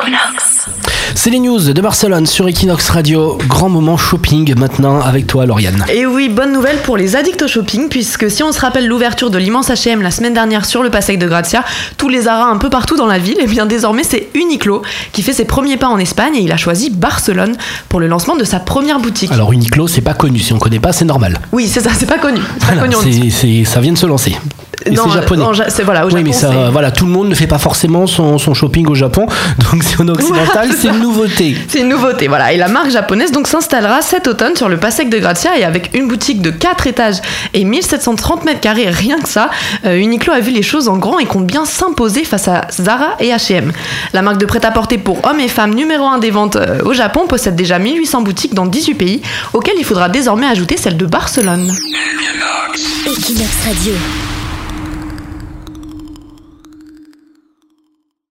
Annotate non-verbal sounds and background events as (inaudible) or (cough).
Equinox. C'est les news de Barcelone sur Equinox Radio. Grand moment shopping maintenant avec toi, Lauriane. Et oui, bonne nouvelle pour les addicts au shopping, puisque si on se rappelle l'ouverture de l'immense H&M la semaine dernière sur le Passec de Grazia, tous les Zara un peu partout dans la ville, et bien désormais c'est Uniqlo qui fait ses premiers pas en Espagne et il a choisi Barcelone pour le lancement de sa première boutique. Alors Uniqlo, c'est pas connu. Si on connaît pas, c'est normal. Oui, c'est ça, c'est pas connu. C'est pas Voilà, connu en c'est- c'est- ça vient de se lancer. Et Non, c'est japonais. en Ja- c'est- voilà, au oui, mais ça, c'est- voilà, tout le monde ne fait pas forcément son, son shopping au Japon. (laughs) Donc si on est occidental, c'est une nouveauté. (laughs) C'est une nouveauté, voilà. Et la marque japonaise donc s'installera cet automne sur le Passec de Grazia et avec une boutique de 4 étages et 1730 mètres carrés, rien que ça, euh, Uniqlo a vu les choses en grand et compte bien s'imposer face à Zara et H&M. La marque de prêt-à-porter pour hommes et femmes numéro 1 des ventes euh, au Japon possède déjà 1800 boutiques dans 18 pays, auxquelles il faudra désormais ajouter celle de Barcelone. Equinox Radio.